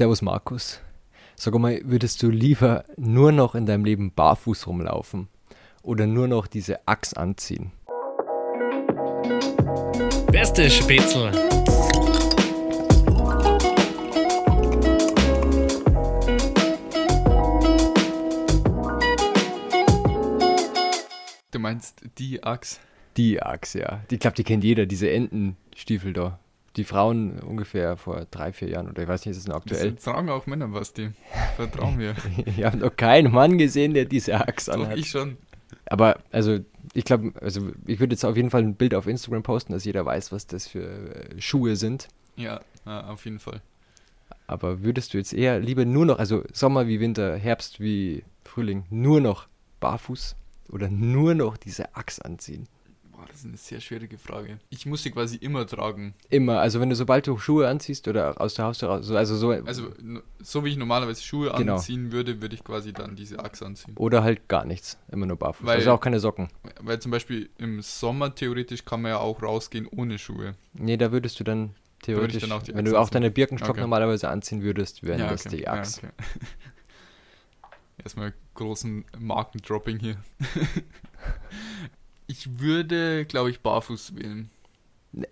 Servus Markus. Sag mal, würdest du lieber nur noch in deinem Leben barfuß rumlaufen oder nur noch diese Axt anziehen? Beste Spätzle. Du meinst die Axt? Die Axt, ja. Ich glaube, die kennt jeder, diese Entenstiefel da. Die Frauen ungefähr vor drei, vier Jahren oder ich weiß nicht, ist es noch aktuell. Das tragen auch Männer was, die. Vertrauen wir. ich habe noch keinen Mann gesehen, der diese Axt Doch, anhat. ich schon. Aber also, ich glaube, also ich würde jetzt auf jeden Fall ein Bild auf Instagram posten, dass jeder weiß, was das für äh, Schuhe sind. Ja, ja, auf jeden Fall. Aber würdest du jetzt eher lieber nur noch, also Sommer wie Winter, Herbst wie Frühling, nur noch barfuß oder nur noch diese Axt anziehen? Boah, das ist eine sehr schwierige Frage. Ich muss sie quasi immer tragen. Immer, also wenn du sobald du Schuhe anziehst oder aus der Haustür raus, so- also so, Also, so wie ich normalerweise Schuhe Genau. anziehen würde, würde ich quasi dann diese Axt anziehen. oder halt gar nichts, immer nur barfuß. Weil- also auch keine Socken. Weil zum Beispiel im Sommer theoretisch kann man ja auch rausgehen ohne Schuhe. Nee, da würdest du dann theoretisch, dann wenn du auch deine Birkenstock Okay. normalerweise anziehen würdest, wären das okay. die Ja, Axt. okay. Erstmal großen Markendropping hier. ich würde, glaube ich, barfuß wählen.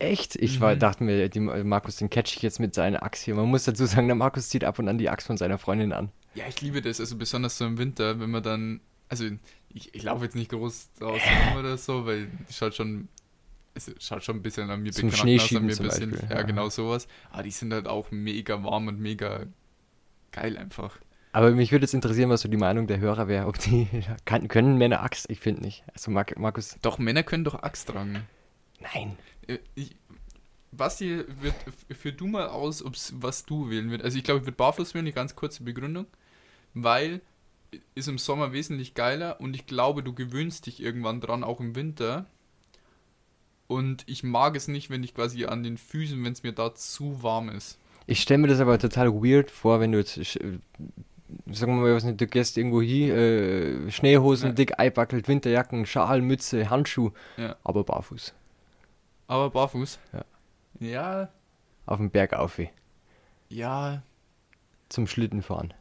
Echt? Ich war, Mhm. dachte mir, die, Markus, den catch ich jetzt mit seiner Axt hier. Man muss dazu sagen, der Markus zieht ab und an die Axt von seiner Freundin an. Ja, ich liebe das, also besonders so im Winter, wenn man dann, also ich, ich laufe jetzt nicht groß draußen oder so, weil es schaut schon, es schaut schon ein bisschen an mir Zum beknackt Schneeschieben an mir ein zum bisschen, Beispiel, ja, ja. genau sowas. Aber die sind halt auch mega warm und mega geil einfach. Aber mich würde jetzt interessieren, was so die Meinung der Hörer wäre, ob die kann, können Männer Axt? Ich finde nicht. Also Mar Markus, Doch, Männer können doch Axt tragen. nein. Äh, Ich, Basti, wird, führ du mal aus, ob's, was du wählen würdest. Also ich glaube, ich würde barfuß wählen, eine ganz kurze Begründung. Weil ist im Sommer wesentlich geiler und ich glaube, du gewöhnst dich irgendwann dran, auch im Winter. Und ich mag es nicht, wenn ich quasi an den Füßen, wenn es mir da zu warm ist. Ich stelle mir das aber total weird vor, wenn du jetzt, sagen wir mal, was nicht, du gehst irgendwo hin, äh, Schneehosen, Ja. dick einpackelt, Winterjacken, Schal, Mütze, Handschuh, Ja. aber barfuß. Aber barfuß? Ja. Ja, Auf dem Berg auf, ja. zum Schlitten fahren.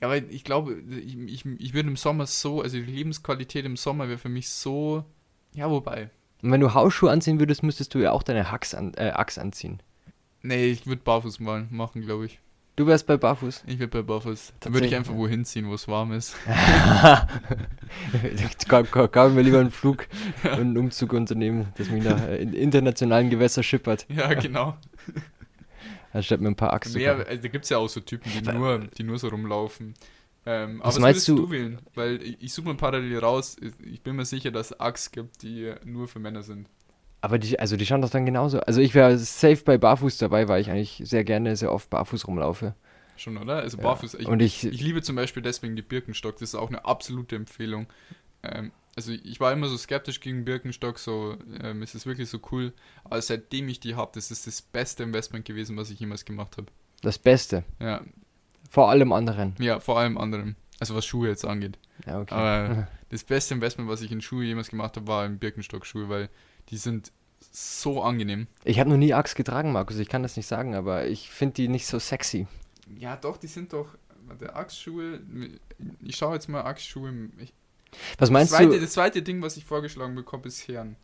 Ja, weil ich glaube, ich, ich, ich würde im Sommer so, also die Lebensqualität im Sommer wäre für mich so. Ja, wobei. Und wenn du Hausschuhe anziehen würdest, müsstest du ja auch deine Hacks an, äh, Axt anziehen. Nee, ich würde barfuß mal machen, glaube ich. Du wärst bei barfuß. Ich würde bei barfuß. Dann würde ich einfach ja. wohin ziehen, wo es warm ist. Kaufen wir lieber einen Flug und einen Umzug unternehmen, das mich nach äh, in internationalen Gewässer schippert, Ja, genau. anstatt mir ein paar Achsen. Mehr, also da gibt es ja auch so Typen, die nur, die nur so rumlaufen. Ähm, aber Was was meinst würdest du- du wählen? Weil ich, ich suche mal parallel raus. Ich bin mir sicher, dass es Axt gibt, die nur für Männer sind. Aber die, also die schauen doch dann genauso. Also ich wäre safe bei Barfuß dabei, weil ich eigentlich sehr gerne, sehr oft barfuß rumlaufe. Schon, oder? Also Ja. barfuß. Ich, Und ich, Ich liebe zum Beispiel deswegen die Birkenstock, das ist auch eine absolute Empfehlung. Ähm, also ich war immer so skeptisch gegen Birkenstock, so ähm, es ist wirklich so cool, aber seitdem ich die habe, das ist das beste Investment gewesen, was ich jemals gemacht habe. das Beste. Ja, Vor allem anderen. ja, vor allem anderen. Also was Schuhe jetzt angeht. Ja, okay. Aber das beste Investment, was ich in Schuhe jemals gemacht habe, war in Birkenstock-Schuhe, weil die sind so angenehm. Ich habe noch nie Axt getragen, Markus. Ich kann das nicht sagen, aber ich finde die nicht so sexy. Ja, doch, die sind doch. Der Axtschuhe, ich schaue jetzt mal Axtschuhe. Was meinst das, zweite, du? das zweite Ding, was ich vorgeschlagen bekomme, ist Herren.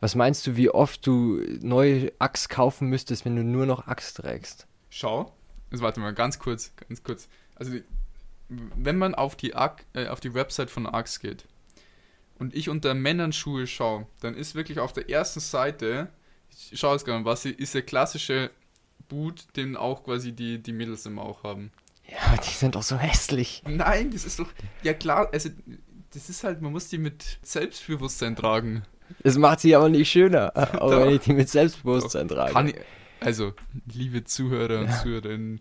Was meinst du, wie oft du neue Axt kaufen müsstest, wenn du nur noch Axt trägst? Schau. Also warte mal, ganz kurz, ganz kurz. Also wenn man auf die, Ag äh, auf die Website von Axe geht und ich unter Männern Schuhe schaue, dann ist wirklich auf der ersten Seite, ich schaue es gerade, was ist der klassische Boot, den auch quasi die, die Mädels immer auch haben. Ja, die sind doch so hässlich. Nein, das ist doch, ja klar, also das ist halt, man muss die mit Selbstbewusstsein tragen. Das macht sie aber nicht schöner, aber Doch. wenn ich die mit Selbstbewusstsein trage. Kann ich, also, liebe Zuhörer und Ja. Zuhörerinnen,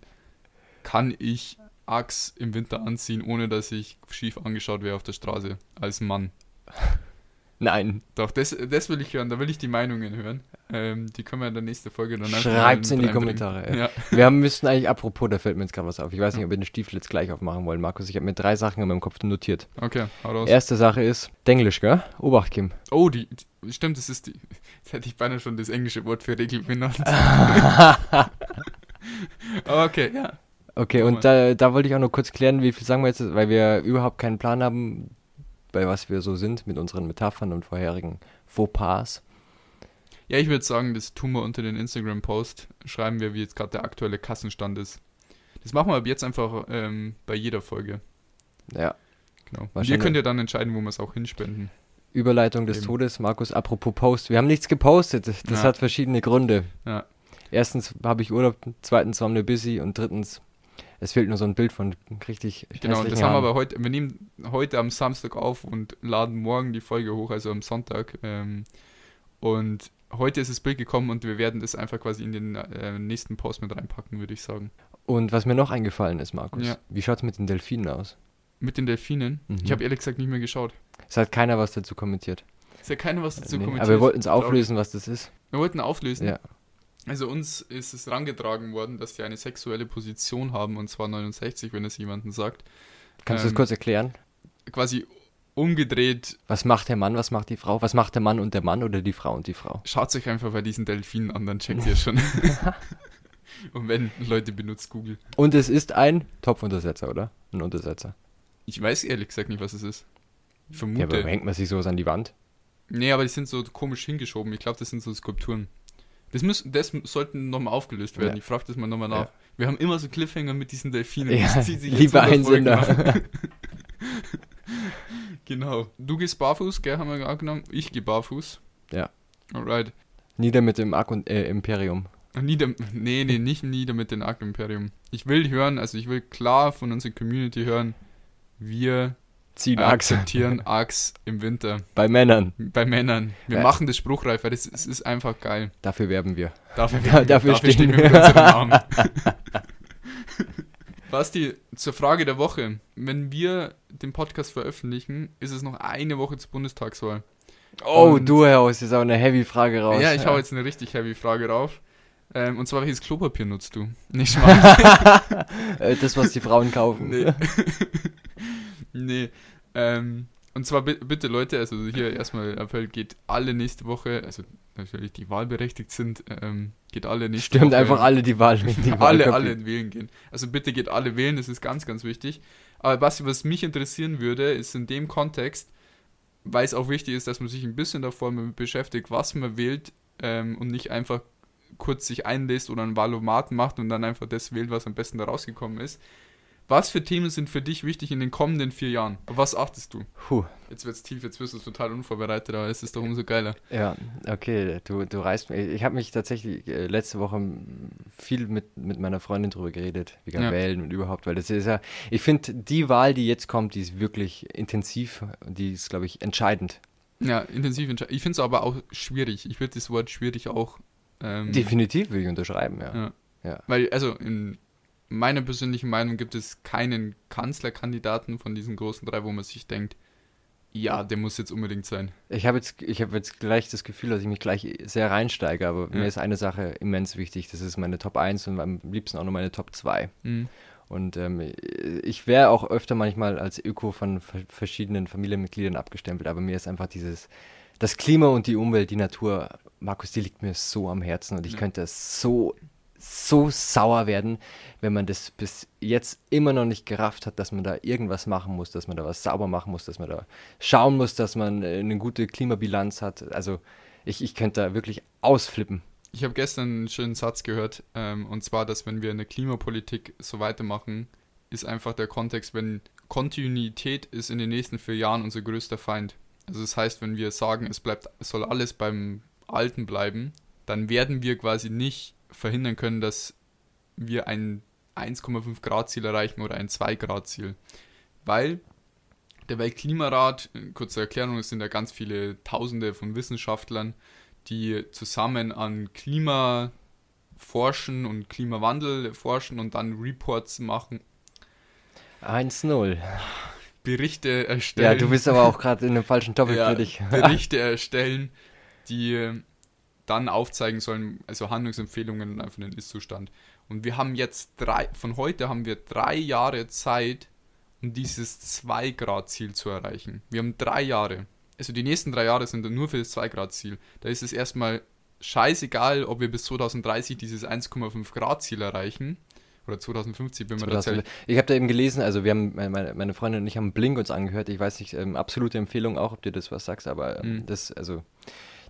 kann ich Axe im Winter anziehen, ohne dass ich schief angeschaut wäre auf der Straße als Mann. Nein, Doch, das, das will ich hören, da will ich die Meinungen hören. Ähm, die können wir in der nächsten Folge dann Schreibt's mal in die. Kommentare, Ja. wir haben, müssten eigentlich, apropos, da fällt mir jetzt gerade was auf. Ich weiß nicht, ob wir den Stiefel jetzt gleich aufmachen wollen, Markus. Ich habe mir drei Sachen in meinem Kopf notiert. Okay, hau raus. Erste Sache ist Denglisch, gell? Obacht, Kim. Oh, die, die, stimmt, das ist die, jetzt hätte ich beinahe schon das englische Wort für Regel benannt. Aber okay, ja. Okay, und da, da wollte ich auch noch kurz klären, wie viel sagen wir jetzt, weil wir überhaupt keinen Plan haben, bei was wir so sind mit unseren Metaphern und vorherigen Fauxpas. Ja, ich würde sagen, das tun wir unter den Instagram-Post. Schreiben wir, wie jetzt gerade der aktuelle Kassenstand ist. Das machen wir ab jetzt einfach ähm, bei jeder Folge. Ja. Genau. Und ihr könnt ja dann entscheiden, wo wir es auch hinspenden. Überleitung des Eben. Todes, Markus, apropos Post. Wir haben nichts gepostet. Das Ja. hat verschiedene Gründe. Ja. Erstens habe ich Urlaub, zweitens waren wir busy und drittens, es fehlt nur so ein Bild von richtig Genau, das haben wir aber heute, wir nehmen heute am Samstag auf und laden morgen die Folge hoch, also am Sonntag. Ähm, und heute ist das Bild gekommen und wir werden das einfach quasi in den äh, nächsten Post mit reinpacken, würde ich sagen. Und was mir noch eingefallen ist, Markus, Ja. wie schaut es mit den Delfinen aus? Mit den Delfinen. Mhm. Ich habe ehrlich gesagt nicht mehr geschaut. Es hat keiner was dazu kommentiert. Ist ja keiner was dazu Nee, kommentiert. aber wir wollten es auflösen, was das ist. Wir wollten auflösen. Ja. Also uns ist es rangetragen worden, dass die eine sexuelle Position haben, und zwar 69, wenn es jemandem sagt. Kannst du das Ähm, kurz erklären? Quasi umgedreht, Was macht der Mann, was macht die Frau? Was macht der Mann und der Mann oder die Frau und die Frau? schaut euch einfach bei diesen Delfinen an, dann checkt ihr schon. und wenn, Leute, benutzt Google. Und es ist ein Topfuntersetzer, oder? Ein Untersetzer. Ich weiß ehrlich gesagt nicht, was es ist. Ich Ja, vermute. aber hängt man sich sowas an die Wand? nee, aber die sind so komisch hingeschoben. Ich glaube, das sind so Skulpturen. Das, müssen, das sollten nochmal aufgelöst werden. Ja. Ich frage das mal nochmal Ja. nach. Wir haben immer so Cliffhanger mit diesen Delfinen. Ja, Das zieht sich jetzt liebe 100 Folgen Einsender. genau. Du gehst barfuß, gell, haben wir angenommen. Ich gehe barfuß. Ja. Alright. Nieder mit dem Ak und, äh, Imperium. Nieder, nee, nee, nicht nieder mit den Arc Imperium. Ich will hören, also ich will klar von unserer Community hören, wir Ziehen akzeptieren Axe im Winter. Bei Männern. Bei Männern. Wir Ja. machen das spruchreif, weil das ist, es ist einfach geil. Dafür werben wir. Dafür, Ja, dafür stehen wir wir. mit unserem Namen. Basti, zur Frage der Woche. Wenn wir den Podcast veröffentlichen, ist es noch eine Woche zur Bundestagswahl. Oh, Und- du haust jetzt auch eine heavy Frage raus. Ja, ich hau jetzt eine richtig heavy Frage rauf. Ähm, und zwar, welches Klopapier nutzt du? Nicht mal. Äh, das, was die Frauen kaufen. nee. Nee. Ähm, und zwar bi- bitte Leute, also hier erstmal Appell, geht alle nächste Woche, also natürlich die wahlberechtigt sind, ähm, geht alle nächste Stimmt Woche. einfach alle die Wahl. Die alle, alle wählen gehen. Also bitte geht alle wählen, das ist ganz, ganz wichtig. Aber Basti, was mich interessieren würde, ist in dem Kontext, weil es auch wichtig ist, dass man sich ein bisschen davor beschäftigt, was man wählt ähm, und nicht einfach kurz sich einlässt oder einen Wahlomaten macht und dann einfach das wählt, was am besten da rausgekommen ist. Was für Themen sind für dich wichtig in den kommenden vier Jahren? Auf was achtest du? Puh. Jetzt wird's tief, jetzt wirst du total unvorbereitet, aber es ist doch umso geiler. Ja, okay, du, du reißt mich. Ich habe mich tatsächlich äh, letzte Woche viel mit, mit meiner Freundin drüber geredet, wegen Ja. Wählen und überhaupt, weil das ist ja, ich finde, die Wahl, die jetzt kommt, die ist wirklich intensiv und die ist, glaube ich, entscheidend. Ja, intensiv entscheiden. Ich finde es aber auch schwierig. Ich würde das Wort schwierig auch. Ähm, Definitiv würde ich unterschreiben, ja. Ja. Ja. Weil, also in meiner persönlichen Meinung gibt es keinen Kanzlerkandidaten von diesen großen drei, wo man sich denkt, ja, der muss jetzt unbedingt sein. Ich habe jetzt, ich habe jetzt gleich das Gefühl, dass ich mich gleich sehr reinsteige, aber Ja. mir ist eine Sache immens wichtig. Das ist meine Top 1 und am liebsten auch noch meine Top 2. Mhm. Und ähm, ich wäre auch öfter manchmal als Öko von ver- verschiedenen Familienmitgliedern abgestempelt, aber mir ist einfach dieses, das Klima und die Umwelt, die Natur, Markus, die liegt mir so am Herzen und ich Ja. könnte so, so sauer werden, wenn man das bis jetzt immer noch nicht gerafft hat, dass man da irgendwas machen muss, dass man da was sauber machen muss, dass man da schauen muss, dass man äh, eine gute Klimabilanz hat. Also ich, ich könnte da wirklich ausflippen. Ich habe gestern einen schönen Satz gehört, ähm, und zwar, dass wenn wir eine Klimapolitik so weitermachen, ist einfach der Kontext, wenn Kontinuität ist in den nächsten vier Jahren unser größter Feind. Also das heißt, wenn wir sagen, es bleibt, es soll alles beim Alten bleiben, dann werden wir quasi nicht verhindern können, dass wir ein 1,5 Grad Ziel erreichen oder ein 2 Grad Ziel. Weil der Weltklimarat, äh, kurze Erklärung, es sind ja ganz viele Tausende von Wissenschaftlern, die zusammen an Klima forschen und Klimawandel forschen und dann Reports machen, 1-0. Berichte erstellen. Ja, du bist aber auch gerade in einem falschen Topic ja, für dich. Berichte erstellen, die dann aufzeigen sollen, also Handlungsempfehlungen und einfach den Ist-Zustand. Und wir haben jetzt drei, von heute haben wir drei Jahre Zeit, um dieses 2-Grad-Ziel zu erreichen. Wir haben drei Jahre. Also die nächsten drei Jahre sind dann nur für das 2-Grad-Ziel. Da ist es erstmal scheißegal, ob wir bis 2030 dieses 1,5 Grad-Ziel erreichen Oder 2050, bin mir 2000 tatsächlich. Ich habe da eben gelesen, also wir haben, meine, meine Freundin und ich haben Blink uns angehört. Ich weiß nicht, ähm, absolute Empfehlung auch, ob dir das was sagst, aber ähm, Mhm. das, also,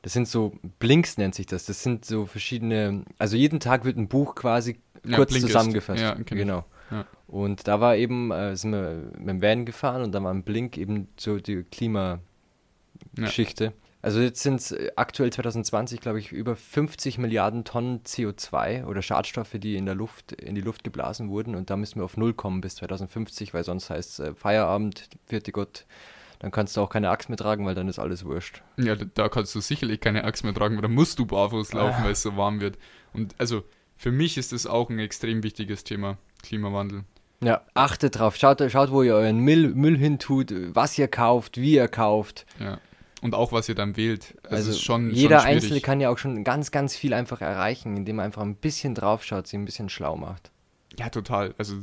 das sind so, Blinks nennt sich das. Das sind so verschiedene, also jeden Tag wird ein Buch quasi Ja, kurz Blinkist. zusammengefasst. Ja, genau. Ja. Und da war eben, äh, sind wir mit dem Van gefahren und da war ein Blink eben so die Klimageschichte. Also jetzt sind es aktuell 2020, glaube ich, über 50 Milliarden Tonnen CO2 oder Schadstoffe, die in der Luft, in die Luft geblasen wurden. Und da müssen wir auf Null kommen bis 2050, weil sonst heißt es äh, Feierabend, vierte Gott, dann kannst du auch keine Axt mehr tragen, weil dann ist alles wurscht. Ja, da- kannst du sicherlich keine Axt mehr tragen, weil da musst du barfuß laufen, Ah. weil es so warm wird. Und also für mich ist das auch ein extrem wichtiges Thema, Klimawandel. Ja, achtet drauf, schaut, schaut wo ihr euren Müll, Müll hintut, was ihr kauft, wie ihr kauft. Ja. Und auch was ihr dann wählt. Also, Also es ist schon, jeder schon. Einzelne kann ja auch schon ganz, ganz viel einfach erreichen, indem er einfach ein bisschen drauf schaut, sich ein bisschen schlau macht. Ja, total. Also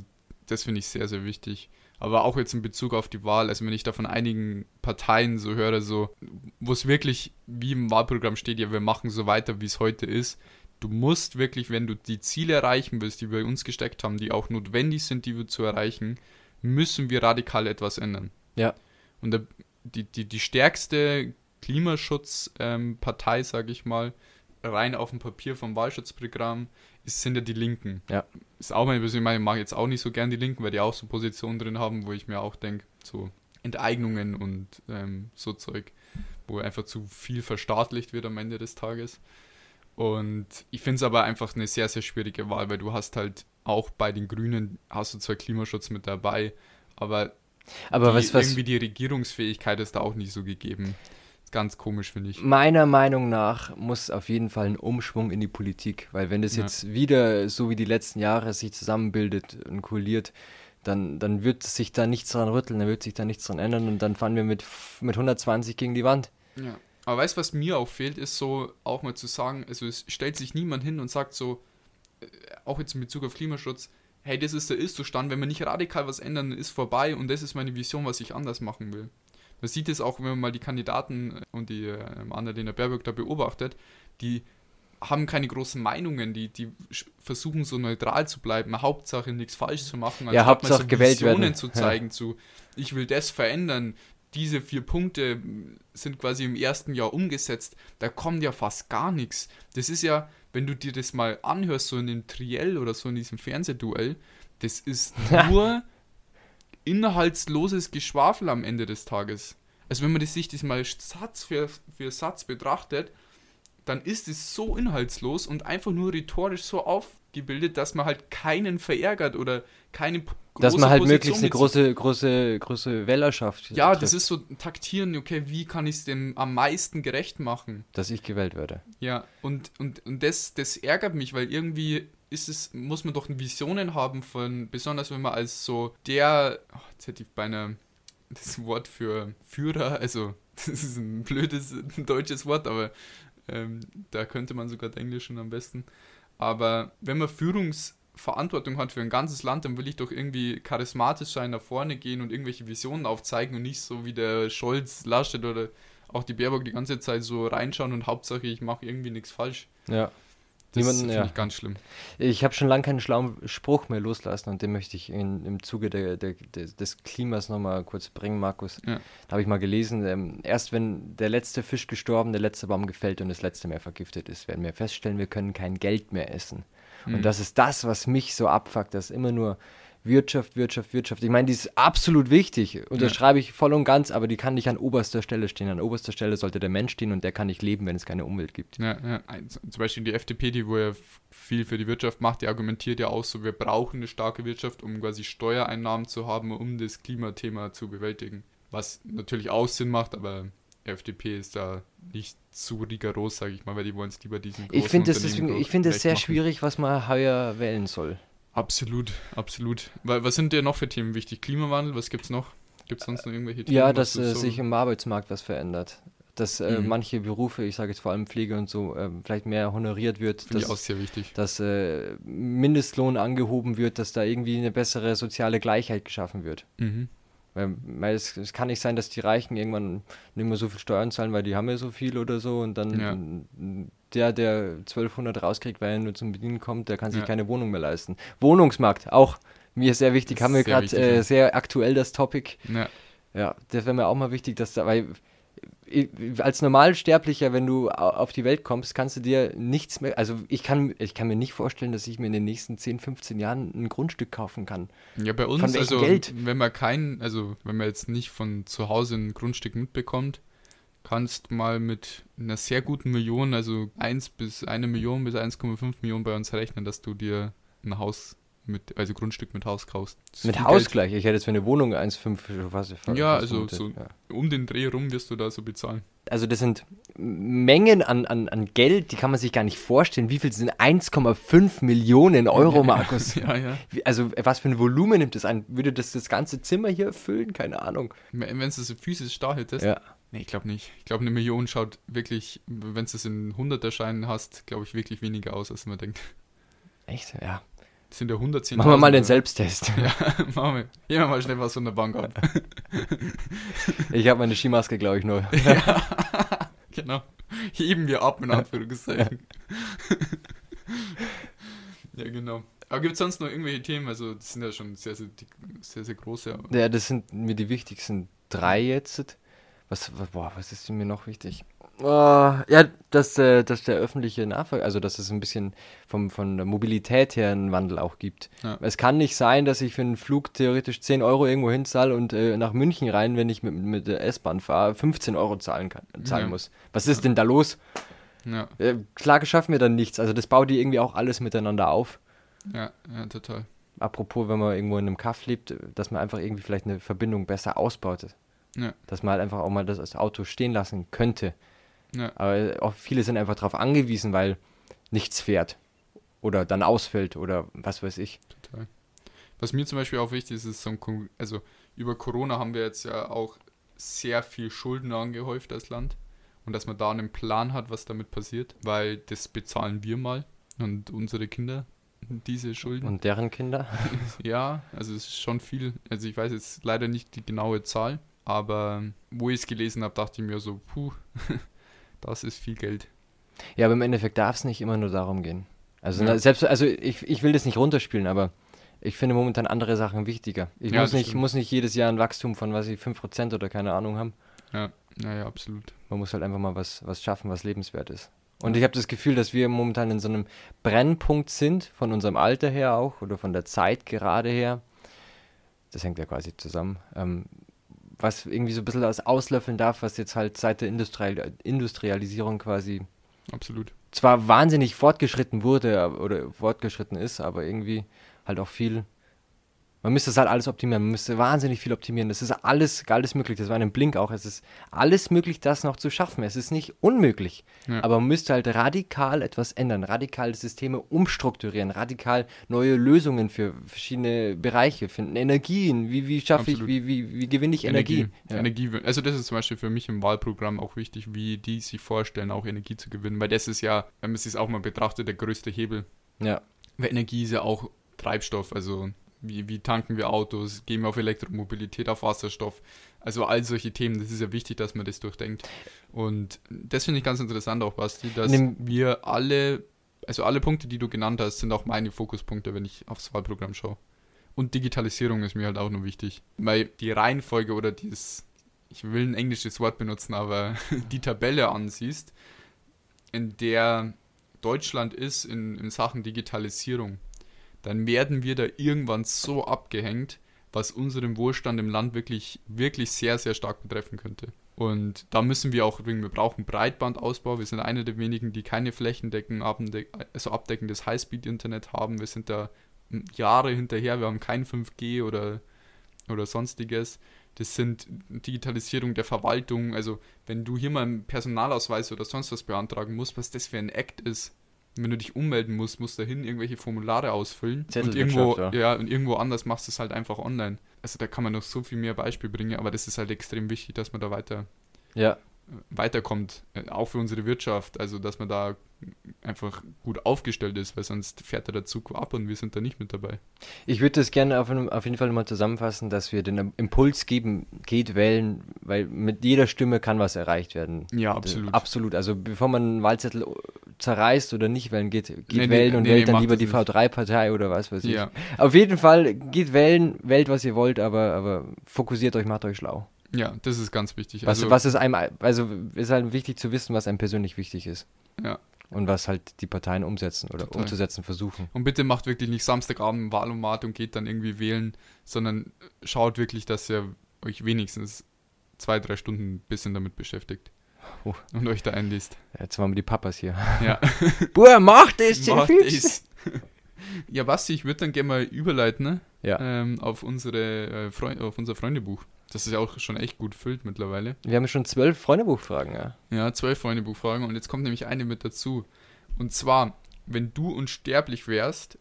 das finde ich sehr, sehr wichtig. Aber auch jetzt in Bezug auf die Wahl, also wenn ich da von einigen Parteien so höre, so, wo es wirklich wie im Wahlprogramm steht, ja, wir machen so weiter, wie es heute ist. Du musst wirklich, wenn du die Ziele erreichen willst, die wir uns gesteckt haben, die auch notwendig sind, die wir zu erreichen, müssen wir radikal etwas ändern. Ja. Und da, die, die, die stärkste Klimaschutzpartei, sage ich mal, rein auf dem Papier vom Wahlschutzprogramm, ist, sind ja die Linken. Ja. Ist auch meine persönliche Meinung, ich mag jetzt auch nicht so gern die Linken, weil die auch so Positionen drin haben, wo ich mir auch denke, so Enteignungen und ähm, so Zeug, wo einfach zu viel verstaatlicht wird am Ende des Tages. Und ich finde es aber einfach eine sehr, sehr schwierige Wahl, weil du hast halt auch bei den Grünen, hast du zwar Klimaschutz mit dabei, aber Aber die, was, was irgendwie die Regierungsfähigkeit ist da auch nicht so gegeben. Ganz komisch, finde ich. meiner Meinung nach muss auf jeden Fall ein Umschwung in die Politik, weil wenn das Ja. jetzt wieder so wie die letzten Jahre sich zusammenbildet und koaliert, dann, dann wird sich da nichts dran rütteln, dann wird sich da nichts dran ändern und dann fahren wir mit, mit 120 gegen die Wand. Ja. Aber weißt du, was mir auch fehlt, ist so auch mal zu sagen, also es stellt sich niemand hin und sagt so, äh, auch jetzt in Bezug auf Klimaschutz, hey, das ist der Ist-Zustand, wenn wir nicht radikal was ändern, dann ist vorbei und das ist meine Vision, was ich anders machen will. Man sieht es auch, wenn man mal die Kandidaten und die äh, Annalena Baerbock da beobachtet, die haben keine großen Meinungen, die, die versuchen so neutral zu bleiben, Hauptsache nichts falsch zu machen, Ja, anstatt Hauptsache so gewählt Visionen werden. zu Ja. zeigen, zu ich will das verändern, diese vier Punkte sind quasi im ersten Jahr umgesetzt, da kommt ja fast gar nichts. Das ist ja, wenn du dir das mal anhörst, so in dem Triell oder so in diesem Fernsehduell, das ist nur inhaltsloses Geschwafel am Ende des Tages. Also wenn man das sich das mal Satz für, für Satz betrachtet, dann ist es so inhaltslos und einfach nur rhetorisch so aufgebildet, dass man halt keinen verärgert oder keine Dass man halt Position möglichst eine große, große, große Wählerschaft Ja, trifft, das ist so taktieren, okay, wie kann ich es dem am meisten gerecht machen? dass ich gewählt werde. Ja, und, und, und das, das ärgert mich, weil irgendwie ist es, muss man doch Visionen haben von, besonders wenn man als so der, oh, jetzt hätte ich beinahe das Wort für Führer, also das ist ein blödes deutsches Wort, aber ähm, da könnte man sogar Englischen am besten. Aber wenn man Führungsverantwortung hat für ein ganzes Land, dann will ich doch irgendwie charismatisch sein, nach vorne gehen und irgendwelche Visionen aufzeigen und nicht so wie der Scholz, Laschet oder auch die Baerbock die ganze Zeit so reinschauen und Hauptsache ich mache irgendwie nichts falsch. Ja. Das finde ja. ich ganz schlimm. Ich habe schon lange keinen schlauen Spruch mehr loslassen und den möchte ich in, im Zuge der, der, des, des Klimas nochmal kurz bringen, Markus. Ja. Da habe ich mal gelesen, ähm, erst wenn der letzte Fisch gestorben, der letzte Baum gefällt und das letzte Meer vergiftet ist, werden wir feststellen, wir können kein Geld mehr essen. Mhm. Und das ist das, was mich so abfuckt, dass immer nur Wirtschaft, Wirtschaft, Wirtschaft. Ich meine, die ist absolut wichtig, unterschreibe ich voll und ganz, aber die kann nicht an oberster Stelle stehen. An oberster Stelle sollte der Mensch stehen und der kann nicht leben, wenn es keine Umwelt gibt. Ja, ja. Zum Beispiel die FDP, die wo ja viel für die Wirtschaft macht, die argumentiert ja auch so, wir brauchen eine starke Wirtschaft, um quasi Steuereinnahmen zu haben, um das Klimathema zu bewältigen. Was natürlich auch Sinn macht, aber die FDP ist da nicht zu rigoros, sage ich mal, weil die wollen es lieber diesen Ich finde es Unternehmen deswegen, ich finde es recht sehr machen. schwierig, was man heuer wählen soll. Absolut, absolut. Weil, was sind dir noch für Themen wichtig? Klimawandel, was gibt's noch? Gibt es sonst noch irgendwelche Themen? Ja, dass äh, so- sich im Arbeitsmarkt was verändert. Dass äh, Mhm. manche Berufe, ich sage jetzt vor allem Pflege und so, äh, vielleicht mehr honoriert wird, Finde ich auch dass, sehr wichtig. dass äh, Mindestlohn angehoben wird, dass da irgendwie eine bessere soziale Gleichheit geschaffen wird. Mhm. Weil, es, es kann nicht sein, dass die Reichen irgendwann nicht mehr so viel Steuern zahlen, weil die haben ja so viel oder so und dann Ja. der, der 1200 rauskriegt, weil er nur zum Bedienen kommt, der kann sich Ja. keine Wohnung mehr leisten. Wohnungsmarkt, auch mir sehr wichtig, haben wir gerade äh, sehr aktuell das Topic. Ja, Ja, das wäre mir auch mal wichtig, dass da, weil als Normalsterblicher, wenn du au- auf die Welt kommst, kannst du dir nichts mehr, also ich kann, ich kann mir nicht vorstellen, dass ich mir in den nächsten 10, 15 Jahren ein Grundstück kaufen kann. ja bei uns, also Geld? wenn man kein, also wenn man jetzt nicht von zu Hause ein Grundstück mitbekommt, kannst mal mit einer sehr guten Million, also 1 bis 1 Million bis 1,5 Millionen bei uns rechnen, dass du dir ein Haus mit, also Grundstück mit Haus kaufst. Das Mit Haus gleich. Ich hätte jetzt für eine Wohnung 1,5 für was. Ja, also so- Ja. Um den Dreh rum wirst du da so bezahlen. Also das sind Mengen an, an, an Geld, die kann man sich gar nicht vorstellen. Wie viel sind 1,5 Millionen Euro, Markus? ja, ja. Also was für ein Volumen nimmt das ein? Würde das das ganze Zimmer hier füllen? Keine Ahnung. Wenn du es so physisch da hättest. Ja. Nee, ich glaube nicht. Ich glaube, eine Million schaut wirklich, wenn du es in Hunderterscheinen hast, glaube ich, wirklich weniger aus, als man denkt. Echt? Ja. Das sind ja 110. Machen wir mal den Selbsttest. Ja, machen wir. Gehen wir mal schnell was von der Bank ab. Ich habe meine Skimaske, glaube ich, nur. genau. Heben wir ab, in Anführungszeichen. ja, genau. Aber gibt es sonst noch irgendwelche Themen? Also, das sind ja schon sehr, sehr, sehr, sehr große. Ja, das sind mir die wichtigsten drei jetzt. Was, boah, was ist mir noch wichtig? Oh, ja, dass, äh, dass der öffentliche Nahverkehr, also dass es ein bisschen vom, von der Mobilität her einen Wandel auch gibt. Ja. Es kann nicht sein, dass ich für einen Flug theoretisch 10 Euro irgendwo hinzahle und äh, nach München rein, wenn ich mit, mit der S-Bahn fahre, 15 Euro zahlen, kann, zahlen Ja. muss. Was ist denn da los? ja, Äh, klar schaffen wir dann nichts. Also das baut die irgendwie auch alles miteinander auf. ja, ja, total. Apropos, wenn man irgendwo in einem Kaff lebt, dass man einfach irgendwie vielleicht eine Verbindung besser ausbaut. Ja. Dass man halt einfach auch mal das Auto stehen lassen könnte. Ja. Aber auch viele sind einfach darauf angewiesen, weil nichts fährt. Oder dann ausfällt oder was weiß ich. Total. Was mir zum Beispiel auch wichtig ist, ist so ein, also über Corona haben wir jetzt ja auch sehr viel Schulden angehäuft als Land und dass man da einen Plan hat, was damit passiert, weil das bezahlen wir mal und unsere Kinder diese Schulden. Und deren Kinder? ja, also es ist schon viel. Also ich weiß jetzt leider nicht die genaue Zahl, aber wo ich es gelesen habe, dachte ich mir so, puh, das ist viel Geld. Ja, aber im Endeffekt darf es nicht immer nur darum gehen. Also Ja. selbst, also ich, ich will das nicht runterspielen, aber ich finde momentan andere Sachen wichtiger. Ich Ja, muss, nicht, stimmt. muss nicht jedes Jahr ein Wachstum von, was ich, 5% oder keine Ahnung haben. Ja, naja, absolut. Man muss halt einfach mal was, was schaffen, was lebenswert ist. Und ich habe das Gefühl, dass wir momentan in so einem Brennpunkt sind, von unserem Alter her auch, oder von der Zeit gerade her. Das hängt ja quasi zusammen. Ähm, was irgendwie so ein bisschen das auslöffeln darf, was jetzt halt seit der Industrial Industrialisierung quasi Absolut. zwar wahnsinnig fortgeschritten wurde oder fortgeschritten ist, aber irgendwie halt auch viel. Man müsste es halt alles optimieren, man müsste wahnsinnig viel optimieren. Das ist alles, alles möglich. Das war in einem Blink auch. Es ist alles möglich, das noch zu schaffen. Es ist nicht unmöglich. Ja. Aber man müsste halt radikal etwas ändern, radikal Systeme umstrukturieren, radikal neue Lösungen für verschiedene Bereiche finden. Energien, wie, wie schaffe ich, Absolut. wie, wie, wie gewinne ich Energie? Ja. Energie. Also das ist zum Beispiel für mich im Wahlprogramm auch wichtig, wie die sich vorstellen, auch Energie zu gewinnen. Weil das ist ja, wenn man es auch mal betrachtet, der größte Hebel. ja. Weil Energie ist ja auch Treibstoff. Also wie, wie tanken wir Autos, gehen wir auf Elektromobilität, auf Wasserstoff. Also all solche Themen, das ist ja wichtig, dass man das durchdenkt. Und das finde ich ganz interessant auch, Basti, dass Nimm- wir alle, also alle Punkte, die du genannt hast, sind auch meine Fokuspunkte, wenn ich aufs Wahlprogramm schaue. Und Digitalisierung ist mir halt auch noch wichtig. Weil die Reihenfolge oder dieses, ich will ein englisches Wort benutzen, aber die Tabelle ansiehst, in der Deutschland ist in, in Sachen Digitalisierung, dann werden wir da irgendwann so abgehängt, was unseren Wohlstand im Land wirklich, wirklich sehr, sehr stark betreffen könnte. Und da müssen wir auch, wir brauchen Breitbandausbau. Wir sind eine der wenigen, die keine flächendecken, also abdeckendes Highspeed-Internet haben. Wir sind da Jahre hinterher. Wir haben kein 5G oder, oder sonstiges. Das sind Digitalisierung der Verwaltung. Also, wenn du hier mal einen Personalausweis oder sonst was beantragen musst, was das für ein Act ist. Wenn du dich ummelden musst, musst du dahin irgendwelche Formulare ausfüllen. Und irgendwo, ja. ja, und irgendwo anders machst du es halt einfach online. Also da kann man noch so viel mehr Beispiel bringen, aber das ist halt extrem wichtig, dass man da weiter, ja. weiterkommt, äh, auch für unsere Wirtschaft. Also, dass man da einfach gut aufgestellt ist, weil sonst fährt der Zug ab und wir sind da nicht mit dabei. Ich würde das gerne auf, auf, jeden Fall mal zusammenfassen, dass wir den Impuls geben, geht wählen, weil mit jeder Stimme kann was erreicht werden. Ja, absolut. Absolut. Also bevor man einen Wahlzettel zerreißt oder nicht wählen geht, geht Nee, nee, wählen und nee, wählt nee, dann lieber die nicht. V3-Partei oder was weiß ich. Ja, Auf jeden Fall geht wählen, wählt was ihr wollt, aber, aber fokussiert euch, macht euch schlau. ja, das ist ganz wichtig. Was, Also, was ist einem, also ist halt wichtig zu wissen, was einem persönlich wichtig ist. Ja. Und was halt die Parteien umsetzen oder Total. umzusetzen versuchen. Und bitte macht wirklich nicht Samstagabend Wahlomat und geht dann irgendwie wählen, sondern schaut wirklich, dass ihr euch wenigstens zwei, drei Stunden ein bisschen damit beschäftigt. Oh. Und euch da einliest. Jetzt waren wir die Papas hier. Ja. Buah, macht es, Macht Fix. es. Ja, Basti, ich würde dann gerne mal überleiten ne? Ja. ähm, auf, unsere, äh, Freu auf unser Freundebuch. Das ist ja auch schon echt gut füllt mittlerweile. Wir haben schon zwölf Freundebuchfragen, ja. Ja, zwölf Freundebuchfragen und jetzt kommt nämlich eine mit dazu. Und zwar, wenn du unsterblich wärst,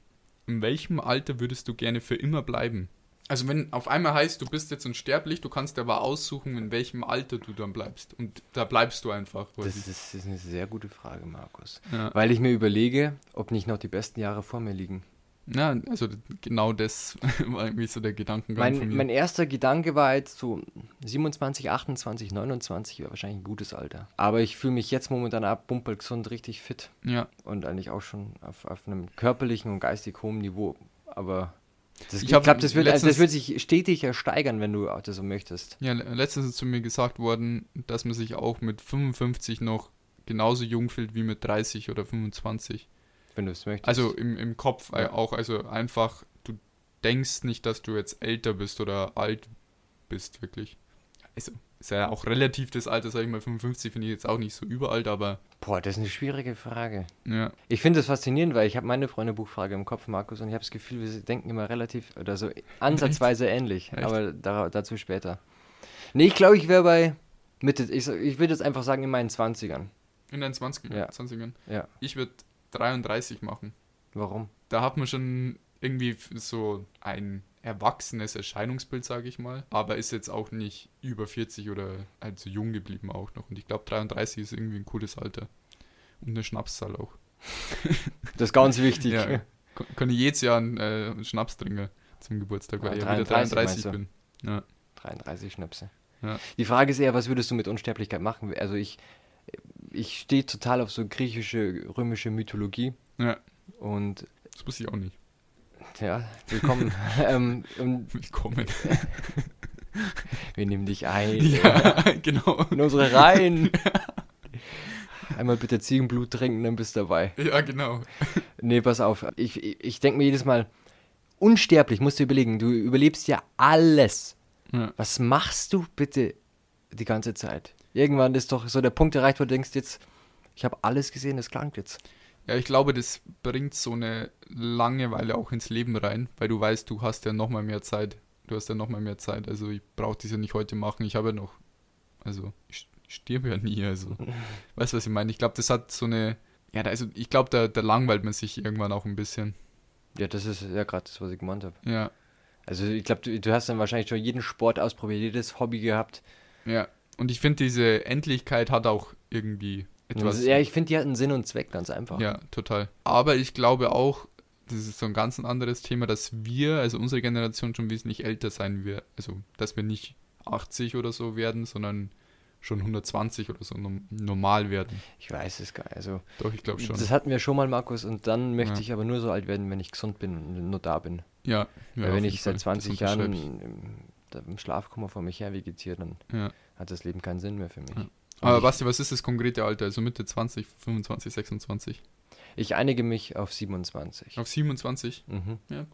in welchem Alter würdest du gerne für immer bleiben? Also wenn auf einmal heißt, du bist jetzt unsterblich, du kannst aber aussuchen, in welchem Alter du dann bleibst. Und da bleibst du einfach. Das ist, das ist eine sehr gute Frage, Markus. ja. Weil ich mir überlege, ob nicht noch die besten Jahre vor mir liegen. ja, also genau das war irgendwie so der Gedankengang von Mein, mir. mein erster Gedanke war jetzt so 27, 28, 29 wäre wahrscheinlich ein gutes Alter. Aber ich fühle mich jetzt momentan ab, gesund, richtig fit ja, und eigentlich auch schon auf, auf einem körperlichen und geistig hohen Niveau. Aber das, Ich glaube, das, wird- also das wird sich stetig ersteigern, wenn du das so möchtest. ja, letztens ist zu mir gesagt worden, dass man sich auch mit 55 noch genauso jung fühlt wie mit 30 oder 25. Wenn du es möchtest. Also im, im Kopf äh, Ja. auch, also einfach, du denkst nicht, dass du jetzt älter bist oder alt bist, wirklich. Also ist ja auch relativ das Alter, sag ich mal, 55 finde ich jetzt auch nicht so überalt, aber Boah, das ist eine schwierige Frage. ja, Ich finde das faszinierend, weil ich habe meine Freundebuchfrage im Kopf, Markus, und ich habe das Gefühl, wir denken immer relativ oder so ansatzweise ähnlich. Echt? Aber da, dazu später. Nee, ich glaube, ich wäre bei Mitte, ich, ich würde jetzt einfach sagen in meinen 20ern. in den 20 Ja. 20ern. Ja. Ich würde 33 machen. Warum? Da hat man schon irgendwie so ein erwachsenes Erscheinungsbild, sage ich mal, aber ist jetzt auch nicht über 40 oder also jung geblieben auch noch. Und ich glaube, 33 ist irgendwie ein cooles Alter. Und eine Schnapszahl auch. Das ist ganz wichtig. Ja, kann ich jedes Jahr einen, äh, einen Schnaps trinken zum Geburtstag, weil Ah, ich ja wieder 33 33 meinst bin. Ja. 33 Schnäpse. Ja. Die Frage ist eher, was würdest du mit Unsterblichkeit machen? Also ich, ich stehe total auf so griechische, römische Mythologie. Ja. Und Das wusste ich auch nicht. Ja, willkommen. ähm, Willkommen. wir nehmen dich ein. ja, genau. in unsere Reihen. Einmal bitte Ziegenblut trinken, dann bist du dabei. Ja, genau. Nee, pass auf. Ich, ich, ich denke mir jedes Mal, unsterblich, musst du überlegen, du überlebst ja alles. Ja. Was machst du bitte die ganze Zeit? Irgendwann ist doch so der Punkt erreicht, wo du denkst, jetzt, ich habe alles gesehen, das klangt jetzt. Ja, ich glaube, das bringt so eine Langeweile auch ins Leben rein, weil du weißt, du hast ja nochmal mehr Zeit. Du hast ja nochmal mehr Zeit. Also ich brauche das ja nicht heute machen. Ich habe ja noch. Also ich sterbe ja nie. Also weißt du, was ich meine? Ich glaube, das hat so eine. Ja, da, also ich glaube, da, da langweilt man sich irgendwann auch ein bisschen. Ja, das ist ja gerade das, was ich gemeint habe. Ja, Also ich glaube, du, du hast dann wahrscheinlich schon jeden Sport ausprobiert, jedes Hobby gehabt. ja. Und ich finde, diese Endlichkeit hat auch irgendwie etwas. ja, ich finde, die hat einen Sinn und Zweck, ganz einfach. Ja, total. Aber ich glaube auch, das ist so ein ganz anderes Thema, dass wir, also unsere Generation schon wesentlich älter sein wird. Also, dass wir nicht 80 oder so werden, sondern schon 120 oder so norm- normal werden. Ich weiß es gar nicht. Also, Doch, ich glaube schon. das hatten wir schon mal, Markus, und dann möchte Ja. ich aber nur so alt werden, wenn ich gesund bin und nur da bin. ja, ja wenn ich seit 20 Das Jahren im, Schlafkummer vor mich her vegetiere, dann. Ja. hat das Leben keinen Sinn mehr für mich. Ja. Aber Basti, was ist das konkrete Alter? Also Mitte 20, 25, 26? ich einige mich auf 27. Auf 27? Mhm. Ja.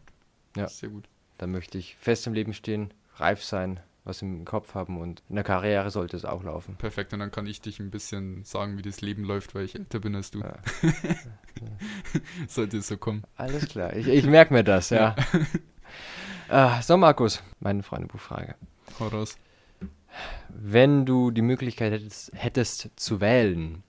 Ja. Sehr gut. Da möchte ich fest im Leben stehen, reif sein, was im Kopf haben und in der Karriere sollte es auch laufen. Perfekt, und dann kann ich dich ein bisschen sagen, wie das Leben läuft, weil ich älter bin als du. Ja. Sollte es so kommen. Alles klar, ich, ich merke mir das, ja. Ah, so, Markus, meine Freundebuchfrage. Hau raus. Wenn du die Möglichkeit hättest, hättest zu wählen,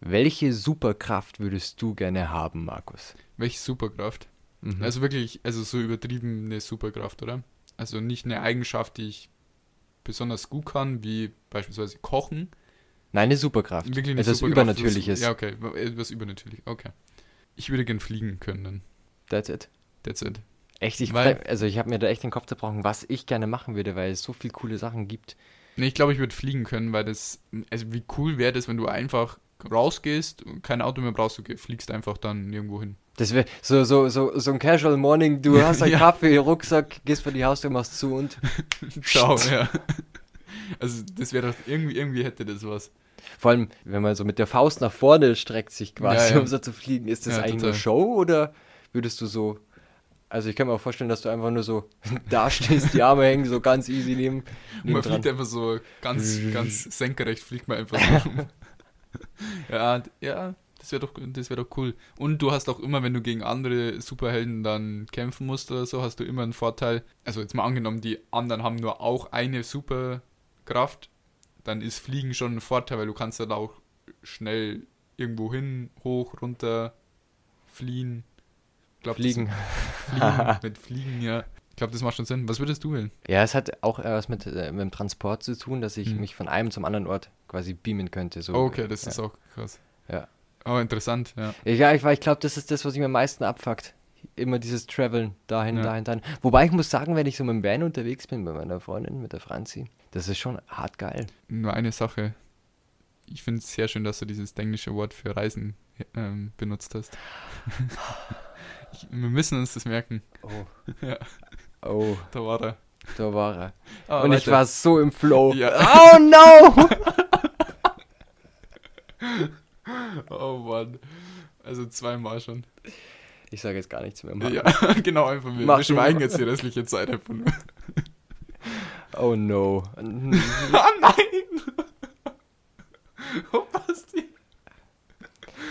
welche Superkraft würdest du gerne haben, Markus? Welche Superkraft? Mhm. Also wirklich, also so übertriebene Superkraft, oder? Also nicht eine Eigenschaft, die ich besonders gut kann, wie beispielsweise Kochen, Nein, eine Superkraft. Wirklich eine Etwas Superkraft, Übernatürliches. Was, ja, okay. Etwas Übernatürliches. Okay. Ich würde gern fliegen können. That's it. That's it. Echt, ich, Weil- also ich habe mir da echt den Kopf zerbrochen, was ich gerne machen würde, weil es so viele coole Sachen gibt. Nee, ich glaube, ich würde fliegen können, weil das. Also, wie cool wäre das, wenn du einfach rausgehst und kein Auto mehr brauchst, du fliegst einfach dann irgendwo hin. Das wäre so, so, so, so ein Casual Morning, du hast einen Ja. Kaffee, Rucksack, gehst vor die Haustür, machst zu und Ciao, ja. Also, das wäre doch. Irgendwie, irgendwie hätte das was. vor allem, wenn man so mit der Faust nach vorne streckt sich quasi, Ja, ja. um so zu fliegen, ist das eigentlich total. nur Show oder würdest du so, also ich kann mir auch vorstellen, dass du einfach nur so da stehst, die Arme hängen so ganz easy neben, Und neben man dran. fliegt einfach so ganz, ganz senkrecht, fliegt man einfach so. ja, ja, das wäre doch, das wär doch cool. Und du hast auch immer, wenn du gegen andere Superhelden dann kämpfen musst oder so, hast du immer einen Vorteil. Also jetzt mal angenommen, die anderen haben nur auch eine Superkraft, dann ist Fliegen schon ein Vorteil, weil du kannst dann auch schnell irgendwo hin, hoch, runter, fliehen. Glaub, das- Fliegen. Fliegen, mit Fliegen, ja. Ich glaube, das macht schon Sinn. Was würdest du wählen? Ja, es hat auch äh, was mit, äh, mit dem Transport zu tun, dass ich Hm. mich von einem zum anderen Ort quasi beamen könnte. So. Oh, okay, das ja. ist auch krass. Ja. Oh, interessant, ja. Ja, ich, ich glaube, das ist das, was mich am meisten abfuckt. Immer dieses Traveln dahin, Ja. dahin, dahin. Wobei ich muss sagen, wenn ich so mit dem Van unterwegs bin, bei meiner Freundin, mit der Franzi, das ist schon hart geil. Nur eine Sache. Ich finde es sehr schön, dass du dieses englische Wort für Reisen ähm, benutzt hast. ich, wir müssen uns das merken. Oh. Ja. Oh, Da war er. da war er. Ah, Und ich weiter. war so im Flow. Ja. Oh no! Oh Mann. Also zweimal schon. Ich sage jetzt gar nichts mehr. Mann. Ja, genau, einfach. Wir, Mach wir schweigen jetzt die restliche Zeit einfach nur. Oh no. ah nein! oh, Basti.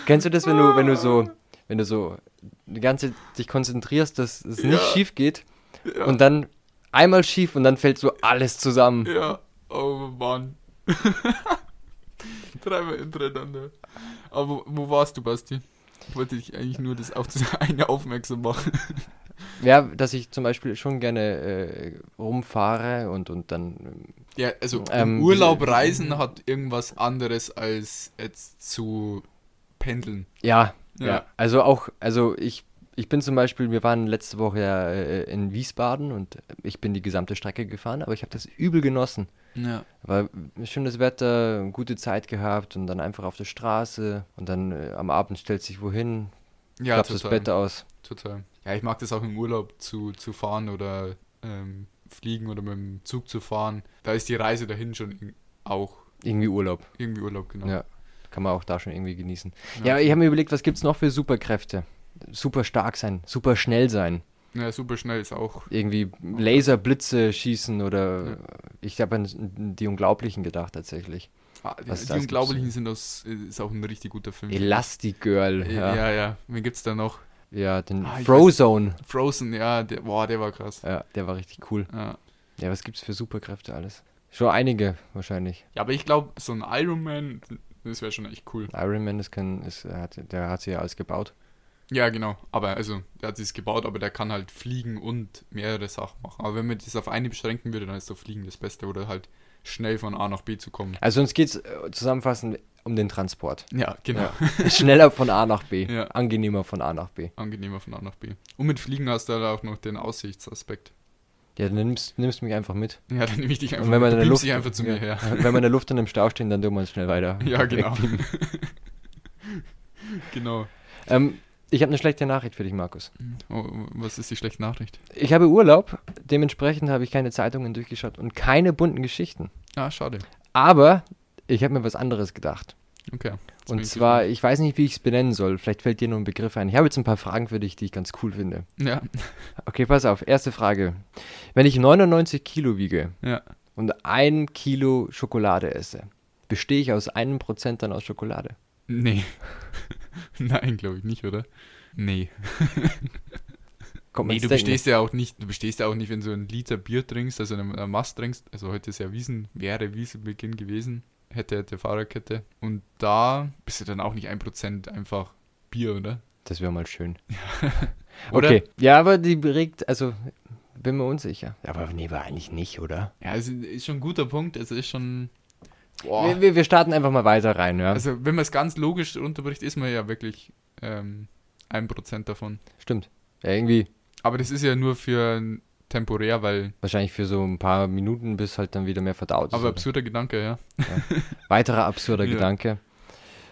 Kennst du das, wenn du, wenn du so, wenn du so die ganze dich konzentrierst, dass es nicht Ja. schief geht Ja. und dann einmal schief und dann fällt so alles zusammen. Ja, oh Mann. Dreimal hintereinander. Aber wo, warst du, Basti? Ich wollte dich eigentlich nur das auf das eine aufmerksam machen. Ja, dass ich zum Beispiel schon gerne äh, rumfahre und, und dann ähm, Ja, also Ähm, Urlaub reisen hat irgendwas anderes als jetzt zu pendeln. Ja, Ja. ja, Also auch, also ich, ich bin zum Beispiel, wir waren letzte Woche ja äh, in Wiesbaden und ich bin die gesamte Strecke gefahren, aber ich habe das übel genossen. Ja. War schönes Wetter, gute Zeit gehabt und dann einfach auf der Straße und dann äh, am Abend stellt sich wohin, Ja, klappst das. Bett aus. Total. Ja, ich mag das auch im Urlaub zu, zu fahren oder ähm, fliegen oder mit dem Zug zu fahren. Da ist die Reise dahin schon auch Irgendwie Urlaub. irgendwie Urlaub, genau. Ja. Kann man auch da schon irgendwie genießen. Ja. Ja, ich habe mir überlegt, was gibt es noch für Superkräfte? Super stark sein, super schnell sein. Ja, super schnell ist auch. Irgendwie Laserblitze schießen oder Ja. ich habe an die Unglaublichen gedacht tatsächlich. Ah, die die Unglaublichen sind aus, ist auch ein richtig guter Film. Elastigirl, ja, ja. ja. Ja, ja. Wen gibt's da noch? den Ah, Frozone. Frozen, ja, der, boah, der war krass. Ja, der war richtig cool. Ja. Ja, was gibt's für Superkräfte alles? Schon einige wahrscheinlich. ja, aber ich glaube, so ein Iron Man, das wäre schon echt cool. Iron Man, das kann, ist, hat, der hat sie ja alles gebaut. Ja, genau. Aber also, der hat es gebaut, aber der kann halt fliegen und mehrere Sachen machen. Aber wenn man das auf eine beschränken würde, dann ist doch Fliegen das Beste oder halt schnell von A nach B zu kommen. Also uns geht's äh, zusammenfassend um den Transport. Ja, genau. Ja. Schneller von A nach B. Ja. Angenehmer von A nach B. Angenehmer von A nach B. Und mit Fliegen hast du halt auch noch den Aussichtsaspekt. Ja, dann nimmst, nimmst mich einfach mit. Ja, dann nehme ich dich einfach Und wenn mit. in Du der Luft, dich einfach zu mir ja, her. wenn wir in der Luft in einem Stau stehen, dann tun wir uns schnell weiter. Ja, genau. genau. Ähm, ich habe eine schlechte Nachricht für dich, Markus. Oh, was ist die schlechte Nachricht? Ich habe Urlaub, dementsprechend habe ich keine Zeitungen durchgeschaut und keine bunten Geschichten. Ah, schade. Aber ich habe mir was anderes gedacht. Okay. Und zwar, ich weiß nicht, wie ich es benennen soll. Vielleicht fällt dir nur ein Begriff ein. Ich habe jetzt ein paar Fragen für dich, die ich ganz cool finde. gespannt. Okay, pass auf. Erste Frage. Wenn ich 99 Kilo wiege Ja, ja. und ein Kilo Schokolade esse, bestehe ich aus einem Prozent dann aus Schokolade? Nee. Nein, glaube ich nicht, oder? Nee. Kommt man Nee, du Denken. bestehst ja auch nicht, du bestehst ja auch nicht, wenn du einen Liter Bier trinkst, also einen, einen Mast trinkst. Also heute ist ja Wiesen, wäre Wiesenbeginn gewesen. Hätte, hätte Fahrerkette. Und da bist du dann auch nicht ein Prozent einfach Bier, oder? Das wäre mal schön. Oder? Okay. Ja, aber die regt, also bin mir unsicher. Aber nee, war eigentlich nicht, oder? Ja, es ist schon ein guter Punkt. Es ist schon. Wir, wir, wir starten einfach mal weiter rein, ja. Also, wenn man es ganz logisch runterbricht, ist man ja wirklich ähm, ein Prozent davon. Stimmt. Ja, irgendwie Aber das ist ja nur für temporär, weil. wahrscheinlich für so ein paar Minuten, bis halt dann wieder mehr verdaut ist. Aber oder? absurder Gedanke, ja. Weiterer absurder Ja. Gedanke.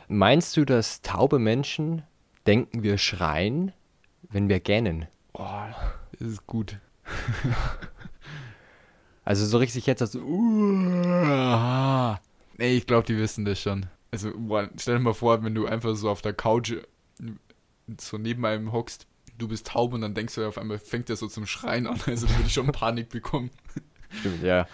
Meinst du, dass taube Menschen denken, wir schreien, wenn wir gähnen? Boah, das ist gut. Also so richtig jetzt als uh, Nee, ich glaube, die wissen das schon. Also, stell dir mal vor, wenn du einfach so auf der Couch so neben einem hockst, du bist taub und dann denkst du auf einmal, fängt der so zum Schreien an. Also, würde ich schon Panik bekommen, Stimmt, ja.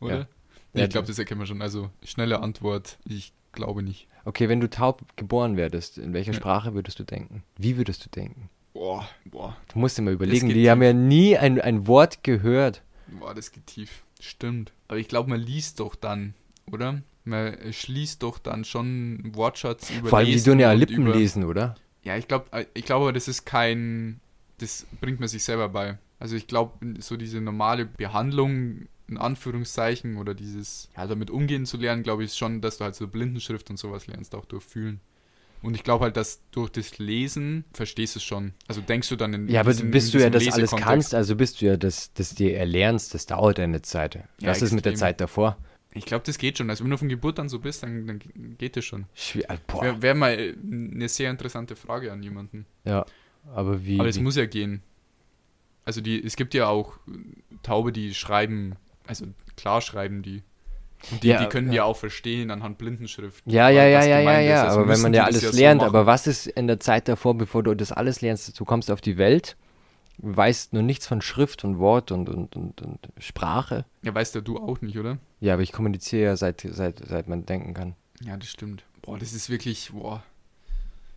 oder? Ja. Nee, ich glaube, das erkennen wir schon. Also, schnelle Antwort, ich glaube nicht. Okay, wenn du taub geboren werdest, in welcher Ja. Sprache würdest du denken? Wie würdest du denken? Boah, boah, Du musst dir mal überlegen, die haben ja nie ein, ein Wort gehört. boah, das geht tief. Stimmt. Aber ich glaube, man liest doch dann, oder? Man schließt doch dann schon einen Wortschatz über Vor allem, die tun ja Lippen lesen, oder? Ja, ich glaube, ich glaube, aber das ist kein, das bringt man sich selber bei. Also ich glaube, so diese normale Behandlung in Anführungszeichen oder dieses, ja, damit umgehen zu lernen, glaube ich ist schon, dass du halt so Blindenschrift und sowas lernst, auch durch Fühlen. Und ich glaube halt, dass durch das Lesen verstehst du es schon. Also denkst du dann in Ja, aber diesem- bis in du ja das alles kannst, also bis du ja das, das dir erlernst, das dauert ja eine Zeit. Ja, Was ist mit der extrem. Zeit davor? Ich glaube, das geht schon. Also wenn du von Geburt an so bist, dann, dann geht das schon. Äh. Wäre wär mal äh, eine sehr interessante Frage an jemanden. Ja, aber wie? Aber es muss ja gehen. Also die, es gibt ja auch äh, Taube, die schreiben, also klar schreiben die. Und die, Ja, die können ja. ja. auch verstehen anhand Blindenschrift. ja, ja, ja, ja, ja, ja. Also aber wenn man ja alles so lernt, machen. aber was ist in der Zeit davor, bevor du das alles lernst? Du kommst auf die Welt, weißt nur nichts von Schrift und Wort und, und, und, und Sprache. Ja, weißt ja du auch nicht, oder? Ja, aber ich kommuniziere ja seit, seit, seit man denken kann. Ja, das stimmt. Boah, das ist wirklich, boah,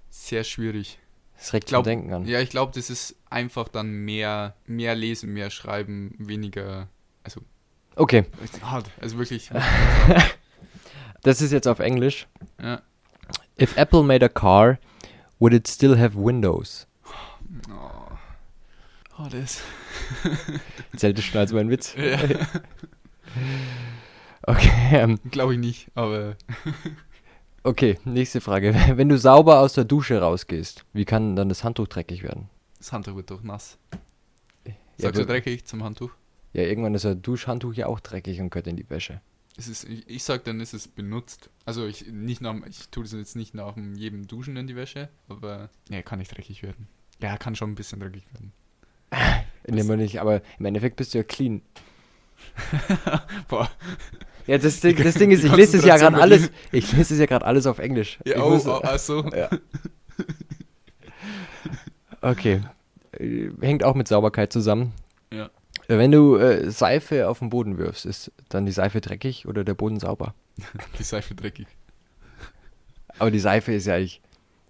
sehr schwierig. Das regt glaub- zum Denken an. Ja, ich glaube, das ist einfach dann mehr, mehr lesen, mehr schreiben, weniger, also Okay, hart, also wirklich. das ist jetzt auf Englisch. ja. If Apple made a car, would it still have windows? Oh. oh, das. Zählt schon als mein Witz? Ja. Okay, ähm, Glaube ich nicht, aber okay, nächste Frage. Wenn du sauber aus der Dusche rausgehst, wie kann dann das Handtuch dreckig werden? das Handtuch wird doch nass. Ja, Sagst du aber- dreckig zum Handtuch? Ja, irgendwann ist ein Duschhandtuch ja auch dreckig und gehört in die Wäsche. Es ist, ich, ich sag dann, ist es benutzt. Also ich nicht nach, ich tue das jetzt nicht nach dem- jedem Duschen in die Wäsche, aber ja, kann nicht dreckig werden. Ja, kann schon ein bisschen dreckig werden. Nee, man nicht, aber im Endeffekt bist du ja clean. Boah. Ja, das Ding, das Ding ist, ich lese es ja gerade alles, ich lese es ja gerade alles auf Englisch. Ja, oh, muss- oh, ach so. Ja. Okay. Hängt auch mit Sauberkeit zusammen. Ja. Wenn du äh, Seife auf den Boden wirfst, ist dann die Seife dreckig oder der Boden sauber? Die Seife dreckig. Aber die Seife ist ja eigentlich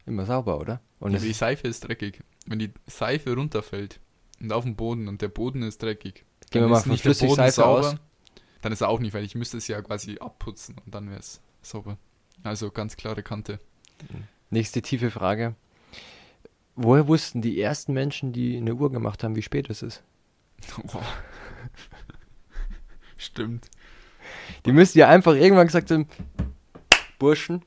immer sauber, oder? Und Ja, die Seife ist dreckig. Wenn die Seife runterfällt und auf den Boden und der Boden ist dreckig, Gehen wir dann mal ist von nicht der Boden Flüssigseife sauber, aus. dann ist er auch nicht, weil ich müsste es ja quasi abputzen und dann wäre es sauber. Also ganz klare Kante. Nächste tiefe Frage. Woher wussten die ersten Menschen, die eine Uhr gemacht haben, wie spät es ist? Boah. Stimmt. Die müssen ja einfach irgendwann gesagt haben, Burschen,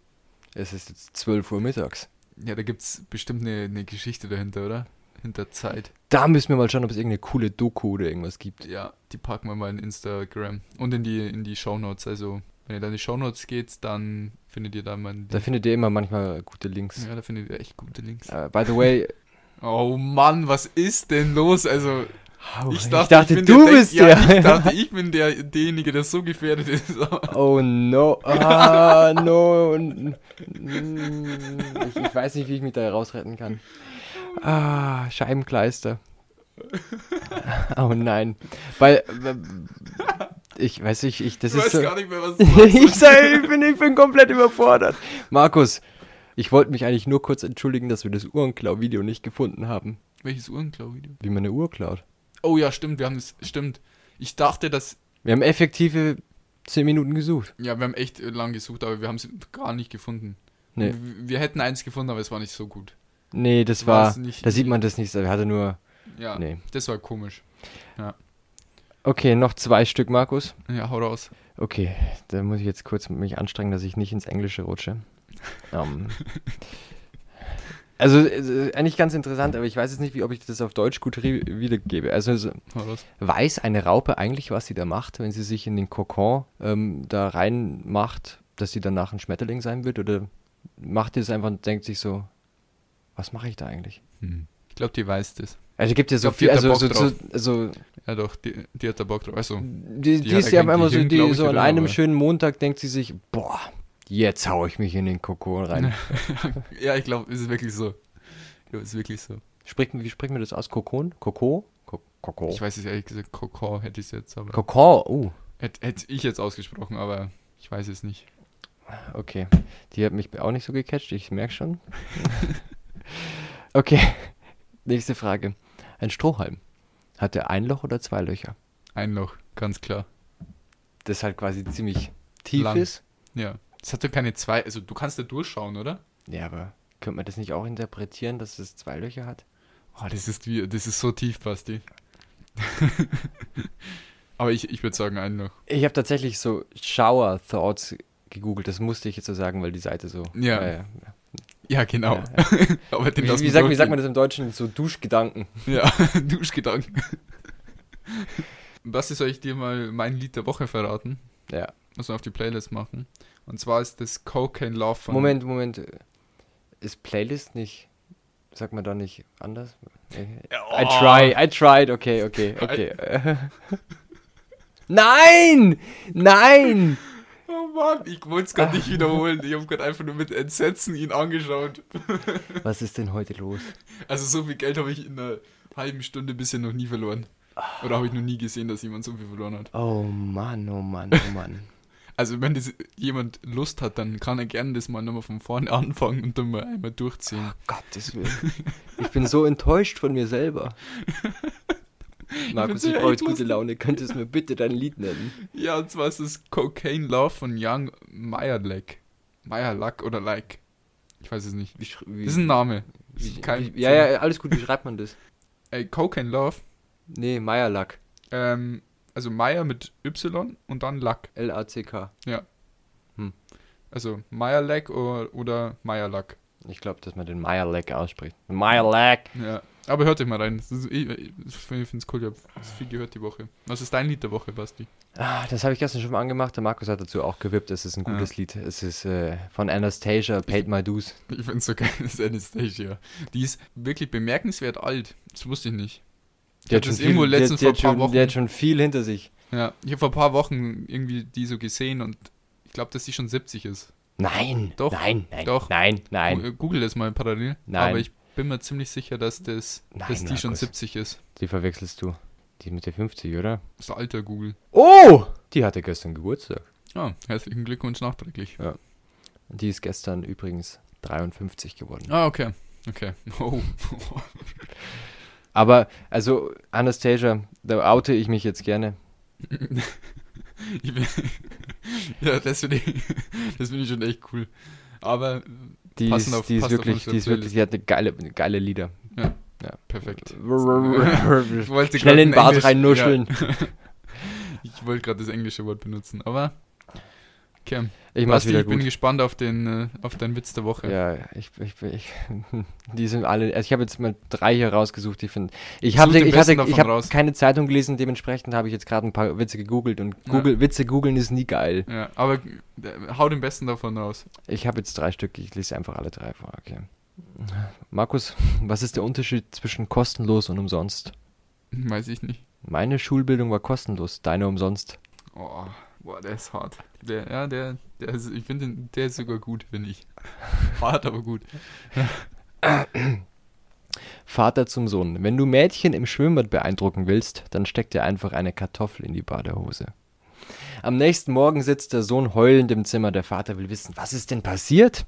es ist jetzt 12 Uhr mittags. Ja, da gibt es bestimmt eine, eine Geschichte dahinter, oder? Hinter Zeit. Da müssen wir mal schauen, ob es irgendeine coole Doku oder irgendwas gibt. Ja, die packen wir mal in Instagram und in die, in die Shownotes. Also, wenn ihr da in die Shownotes geht, dann findet ihr da mal. Da findet ihr immer manchmal gute Links. ja, da findet ihr echt gute Links. Äh, by the way, Oh Mann, was ist denn los? Also, oh, ich ich dachte, dachte, bin du der bist ja, der. Ich dachte, ich bin der, derjenige, der so gefährdet ist. Oh no. Ah, no. N- Ich, ich weiß nicht, wie ich mich da rausretten kann. Ah, Scheibenkleister. Oh nein. Weil, äh, ich weiß nicht, ich, das Ich ist weiß so, gar nicht mehr, was du ich, sag, ich, bin, ich bin komplett überfordert. Markus, ich wollte mich eigentlich nur kurz entschuldigen, dass wir das Uhrenklau-Video nicht gefunden haben. Welches Uhrenklau-Video? Wie man eine Uhr klaut. Oh ja, stimmt, wir haben es. Stimmt. Ich dachte, dass. Wir haben effektive 10 Minuten gesucht. Ja, wir haben echt lang gesucht, aber wir haben es gar nicht gefunden. Nee. Wir, wir hätten eins gefunden, aber es war nicht so gut. Nee, das war, nicht- da sieht man das nicht, er hatte nur, Ja, nee. das war komisch. Okay, noch zwei Stück, Markus. Ja, hau raus. Okay, da muss ich jetzt kurz mich anstrengen, dass ich nicht ins Englische rutsche. Ähm, also, äh, eigentlich ganz interessant, aber ich weiß jetzt nicht, wie, ob ich das auf Deutsch gut wiedergebe. Also, weiß eine Raupe eigentlich, was sie da macht, wenn sie sich in den Kokon ähm, da reinmacht, dass sie danach ein Schmetterling sein wird? Oder macht die das einfach und denkt sich so, was mache ich da eigentlich? Hm. Ich glaube, die weiß das. Also gibt ja so glaub, viel, also so, so, so Ja doch, die, die hat da Bock drauf. Also, die, die, Die ist ja einmal so, die, ich, so an einem Aber- schönen Montag denkt sie sich, boah, jetzt hau ich mich in den Kokon rein. ja, ich glaube, es ist wirklich so. Ja, es ist wirklich so. Spricht, wie spricht man das aus? Kokon? Koko? Ko- Koko? Ich weiß es ehrlich gesagt, Kokon hätte ich es jetzt, aber. Kokon, uh, Hätte, hätte ich jetzt ausgesprochen, aber ich weiß es nicht. okay. Die hat mich auch nicht so gecatcht, ich merke schon. okay, nächste Frage. Ein Strohhalm. Hat der ein Loch oder zwei Löcher? Ein Loch, ganz klar. Das halt quasi ziemlich tief Lang. ist. Ja. Es hat doch keine zwei, also du kannst da durchschauen, oder? Ja, aber könnte man das nicht auch interpretieren, dass es zwei Löcher hat? Oh, das ist wie, das ist so tief, Basti. aber ich, ich würde sagen, ein Loch. Ich habe tatsächlich so Shower Thoughts gegoogelt. Das musste ich jetzt so sagen, weil die Seite so. Ja. ja. Ja, genau. Ja, ja. aber den Wie, wie, sagt, wie sagt man das im Deutschen? So Duschgedanken. Ja, Duschgedanken. Basti, soll ich dir mal mein Lied der Woche verraten? Ja. Muss man auf die Playlist machen. Und zwar ist das Cocaine Love von. Moment, Moment. Ist Playlist nicht. Sagt man da nicht anders? Ja, I oh. try, I tried, okay, okay, okay. Nein! Nein! Oh Mann, ich wollte es gerade nicht wiederholen. Ich habe gerade einfach nur mit Entsetzen ihn angeschaut. Was ist denn heute los? Also so viel Geld habe ich in einer halben Stunde bisher noch nie verloren. Oder habe ich noch nie gesehen, dass jemand so viel verloren hat. Oh Mann, oh Mann, oh Mann. Also wenn das jemand Lust hat, dann kann er gerne das mal nochmal von vorne anfangen und dann mal einmal durchziehen. Gottes Willen. Ich bin so enttäuscht von mir selber. Markus, ich brauche jetzt gute Laune. Könntest du mir bitte dein Lied nennen? Ja, und zwar ist es Cocaine Love von Young Meyerleck. Meyerlack oder Like. Ich weiß es nicht. Wie, wie, Das ist ein Name. wie, kein- ja, ja, alles gut. Wie schreibt man das? Ey, Cocaine Love. Nee, Meierlack. Ähm, also Meyer mit Y und dann Lack. L-A-C-K. Also Meyerlack oder, oder Meyerlack. Ich glaube, dass man den Meierlack ausspricht. Meierlack. Ja. Aber hört euch mal rein. Ist, ich ich finde es cool. Ich habe viel gehört die Woche. Was ist dein Lied der Woche, Basti? Ah, das habe ich gestern schon mal angemacht. Der Markus hat dazu auch gewippt. Es ist ein gutes Lied. Es ist äh, von Anastasia, Paid My Dues. Ich finde es so geil, das ist Anastasia. Die ist wirklich bemerkenswert alt. Das wusste ich nicht. Ich hab das irgendwo die, letztens die, vor hat paar schon, Wochen. die hat schon viel hinter sich. Ja, ich habe vor ein paar Wochen irgendwie die so gesehen und ich glaube, dass sie schon 70 ist. Nein, Doch, nein, nein, doch. nein, nein. Gu- Google das mal parallel. Nein. Aber ich bin mir ziemlich sicher, dass, das, Nein, dass die schon Markus. 70 ist. Die verwechselst du. Die mit der 50, oder? Das ist alter Google. Oh! Die hatte gestern Geburtstag. Ah, herzlichen Glückwunsch nachträglich. Die ist gestern übrigens 53 geworden. Ah, okay. Okay. Oh. Aber, also, Anastasia, da oute ich mich jetzt gerne. Ja, das finde ich, das find ich schon echt cool. Aber Die Passend ist, auf- die ist wirklich, die ist wirklich, die hat eine geile, geile Lieder. perfekt. Schnell Ich wollte in den Bart Englisch- reinnuscheln. Ja. Ich wollte gerade das englische Wort benutzen, aber okay. Ich mach's Basti, wieder ich bin gut. gespannt auf den äh, auf deinen Witz der Woche. Ja, ich, ich, ich, die sind alle, also ich habe jetzt mal drei hier rausgesucht, die finde ich den ich hatte, ich habe keine Zeitung gelesen, dementsprechend habe ich jetzt gerade ein paar Witze gegoogelt und Google, Witze googeln ist nie geil. Ja, aber äh, hau den besten davon raus. Ich habe jetzt drei Stück, ich lese einfach alle drei vor, okay. Markus, was ist der Unterschied zwischen kostenlos und umsonst? Weiß ich nicht. Meine Schulbildung war kostenlos, deine umsonst. Oh, boah, der ist hart. Der, ja, der, der ist, ich finde, der ist sogar gut, finde ich. Hart, aber gut. Vater zum Sohn. Wenn du Mädchen im Schwimmbad beeindrucken willst, dann steck dir einfach eine Kartoffel in die Badehose. Am nächsten Morgen sitzt der Sohn heulend im Zimmer. Der Vater will wissen, was ist denn passiert?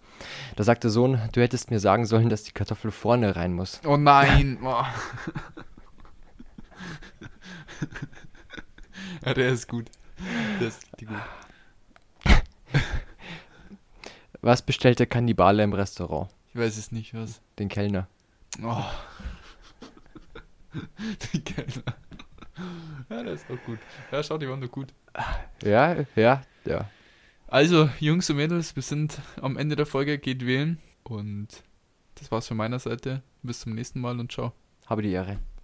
Da sagt der Sohn, du hättest mir sagen sollen, dass die Kartoffel vorne rein muss. Oh nein. Oh. ja, der ist gut. Ist richtig gut. Was bestellt der Kannibale im Restaurant? Ich weiß es nicht, was. Den Kellner. Oh. Die Kellner. Ja, das ist auch gut. Ja, schau, die waren doch gut. Ja, ja, ja. Also, Jungs und Mädels, wir sind am Ende der Folge, geht wählen. Und das war's von meiner Seite. Bis zum nächsten Mal und ciao. Habe die Ehre.